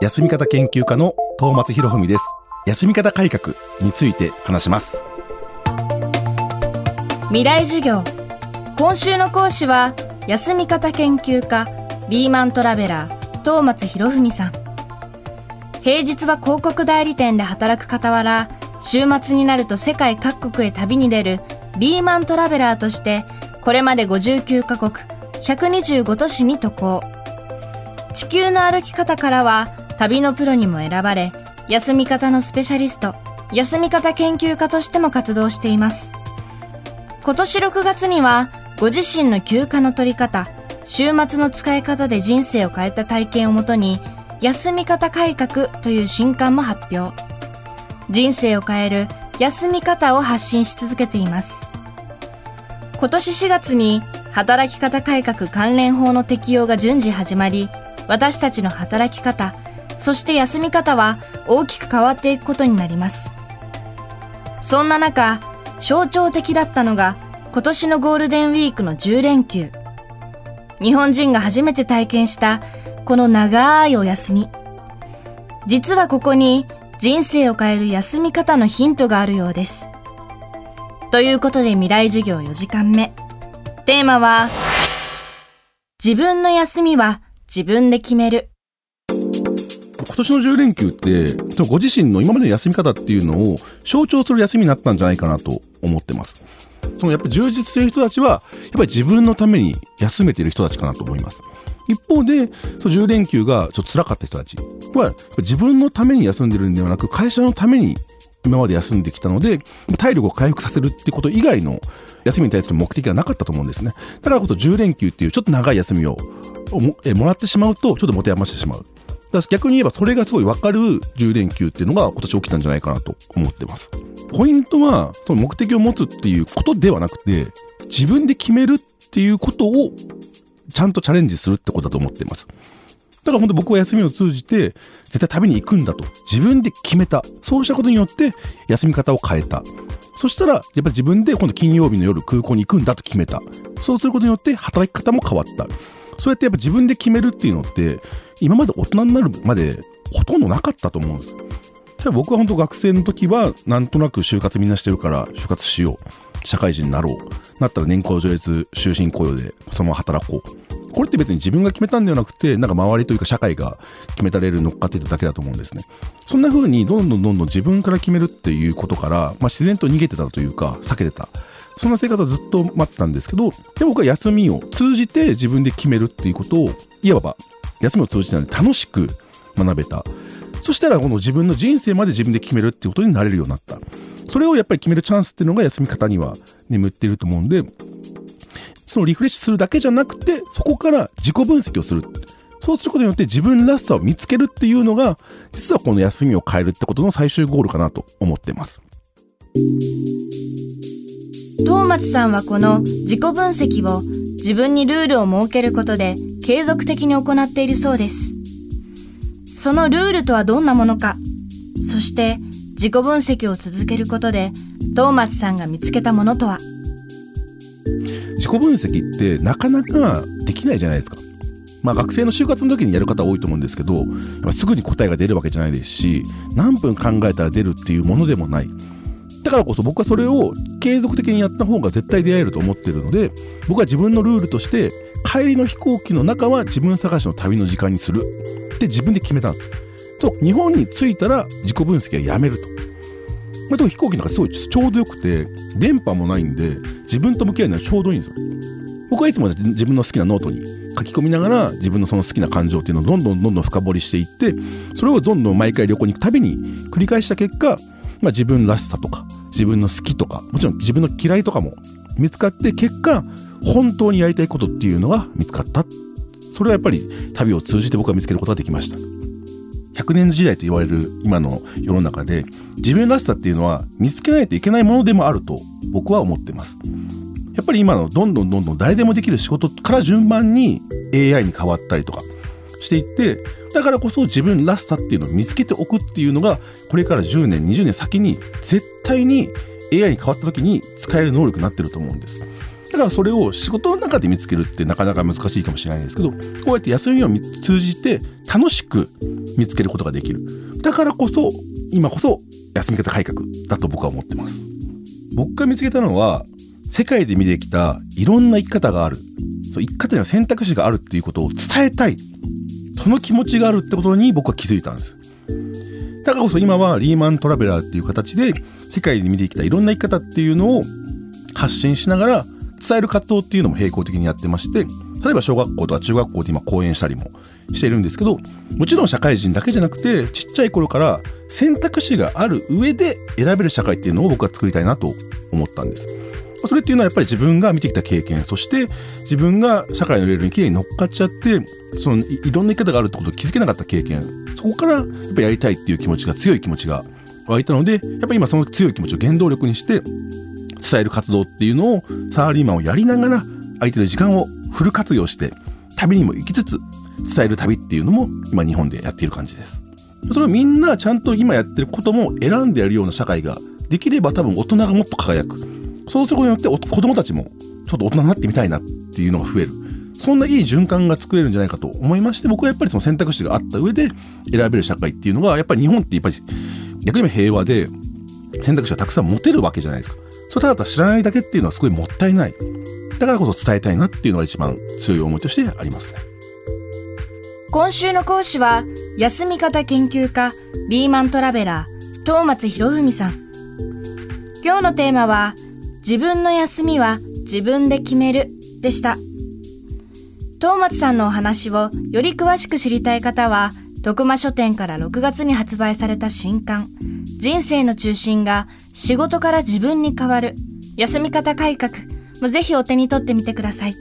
休み方研究家の東松博文です。休み方改革について話します。未来授業。今週の講師は休み方研究家リーマントラベラー東松博文さん。平日は広告代理店で働く傍ら週末になると世界各国へ旅に出るリーマントラベラーとしてこれまで59カ国125都市に渡航。地球の歩き方からは旅のプロにも選ばれ休み方のスペシャリスト休み方研究家としても活動しています。今年6月にはご自身の休暇の取り方週末の使い方で人生を変えた体験をもとに休み方改革という新刊も発表。人生を変える休み方を発信し続けています。今年4月に働き方改革関連法の適用が順次始まり私たちの働き方そして休み方は大きく変わっていくことになります。そんな中象徴的だったのが今年のゴールデンウィークの10連休。日本人が初めて体験したこの長いお休み。実はここに人生を変える休み方のヒントがあるようです。ということで未来授業4時間目。テーマは自分の休みは自分で決める。今年の10連休ってご自身の今までの休み方っていうのを象徴する休みになったんじゃないかなと思ってます。そのやっぱり充実してる人たちはやっぱり自分のために休めてる人たちかなと思います。一方でその10連休がちょっと辛かった人たちは自分のために休んでるんではなく会社のために今まで休んできたので体力を回復させるってこと以外の休みに対する目的がなかったと思うんですね。だからこそ10連休っていうちょっと長い休みををももらってしまうとちょっと持て余してしまう。だから逆に言えばそれがすごい分かる10連休っていうのが今年起きたんじゃないかなと思ってます。ポイントはその目的を持つっていうことではなくて自分で決めるっていうことをちゃんとチャレンジするってことだと思ってます。だから本当僕は休みを通じて絶対旅に行くんだと。自分で決めた。そうしたことによって休み方を変えた。そしたらやっぱり自分で今度金曜日の夜空港に行くんだと決めた。そうすることによって働き方も変わった。そうやってやっぱ自分で決めるっていうのって今まで大人になるまでほとんどなかったと思うんです。じゃあ僕は本当学生の時はなんとなく就活みんなしてるから就活しよう。社会人になろう。なったら年功序列終身雇用でそのまま働こう。これって別に自分が決めたんではなくてなんか周りというか社会が決めたレールに乗っかっていただけだと思うんですね。そんな風にどんどんどんどん自分から決めるっていうことから、まあ、自然と逃げてたというか避けてた。そんな生活をずっと待ったんですけどで僕は休みを通じて自分で決めるっていうことをいわば休みを通じて楽しく学べた。そしたらこの自分の人生まで自分で決めるっていうことになれるようになった。それをやっぱり決めるチャンスっていうのが休み方には眠っていると思うんでそのリフレッシュするだけじゃなくてそこから自己分析をする。そうすることによって自分らしさを見つけるっていうのが実はこの休みを変えるってことの最終ゴールかなと思ってます。東松さんはこの自己分析を自分にルールを設けることで継続的に行っているそうです。そのルールとはどんなものか。そして自己分析を続けることで東松さんが見つけたものとは。自己分析ってなかなかできないじゃないですか。まあ学生の就活の時にやる方多いと思うんですけどすぐに答えが出るわけじゃないですし何分考えたら出るっていうものでもない。だからこそ僕はそれを継続的にやった方が絶対出会えると思っているので僕は自分のルールとして帰りの飛行機の中は自分探しの旅の時間にするって自分で決めたんですと日本に着いたら自己分析はやめると、まあ、飛行機なんかすごいちょうどよくて電波もないんで自分と向き合うのはちょうどいいんですよ。僕はいつも自分の好きなノートに書き込みながら自分のその好きな感情っていうのをどんどんどんどん深掘りしていってそれをどんどん毎回旅行に行くたびに繰り返した結果、まあ、自分らしさとか自分の好きとかもちろん自分の嫌いとかも見つかって結果本当にやりたいことっていうのが見つかった。それはやっぱり旅を通じて僕は見つけることができました。100年時代と言われる今の世の中で自分らしさっていうのは見つけないといけないものでもあると僕は思ってます。やっぱり今のどんどんどんどん誰でもできる仕事から順番に AI に変わったりとかしていってだからこそ自分らしさっていうのを見つけておくっていうのがこれから10年20年先に絶対に AI に変わった時に使える能力になってると思うんです。だからそれを仕事の中で見つけるってなかなか難しいかもしれないですけどこうやって休みを通じて楽しく見つけることができる。だからこそ今こそ休み方改革だと僕は思ってます。僕が見つけたのは世界で見てきたいろんな生き方があるそう生き方には選択肢があるっていうことを伝えたい。その気持ちがあるってことに僕は気づいたんですだからこそ今はリーマントラベラーっていう形で世界で見てきたいろんな生き方っていうのを発信しながら伝える活動っていうのも並行的にやってまして例えば小学校とか中学校で今講演したりもしているんですけどもちろん社会人だけじゃなくてちっちゃい頃から選択肢がある上で選べる社会っていうのを僕は作りたいなと思ったんです。それっていうのはやっぱり自分が見てきた経験そして自分が社会のレールにきれいに乗っかっちゃってそのいろんな生き方があるってことを気づけなかった経験そこからやっぱやりたいっていう気持ちが強い気持ちが湧いたのでやっぱり今その強い気持ちを原動力にして伝える活動っていうのをサラリーマンをやりながら相手の時間をフル活用して旅にも行きつつ伝える旅っていうのも今日本でやっている感じです。それをみんなちゃんと今やってることも選んでやるような社会ができれば多分大人がもっと輝く。そうすることによって子供たちもちょっと大人になってみたいなっていうのが増える。そんないい循環が作れるんじゃないかと思いまして僕はやっぱりその選択肢があった上で選べる社会っていうのがやっぱり日本ってやっぱり逆に言平和で選択肢がたくさん持てるわけじゃないですか。それただ知らないだけっていうのはすごいもったいない。だからこそ伝えたいなっていうのが一番強い思いとしてありますね。今週の講師は休み方研究家リーマントラベラー東松博文さん。今日のテーマは自分の休みは自分で決めるでした。東松さんのお話をより詳しく知りたい方は徳間書店から6月に発売された新刊。人生の中心が仕事から自分に変わる。休み方改革。もぜひお手に取ってみてください。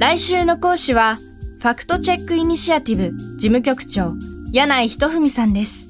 来週の講師はファクトチェックイニシアティブ事務局長柳井仁文さんです。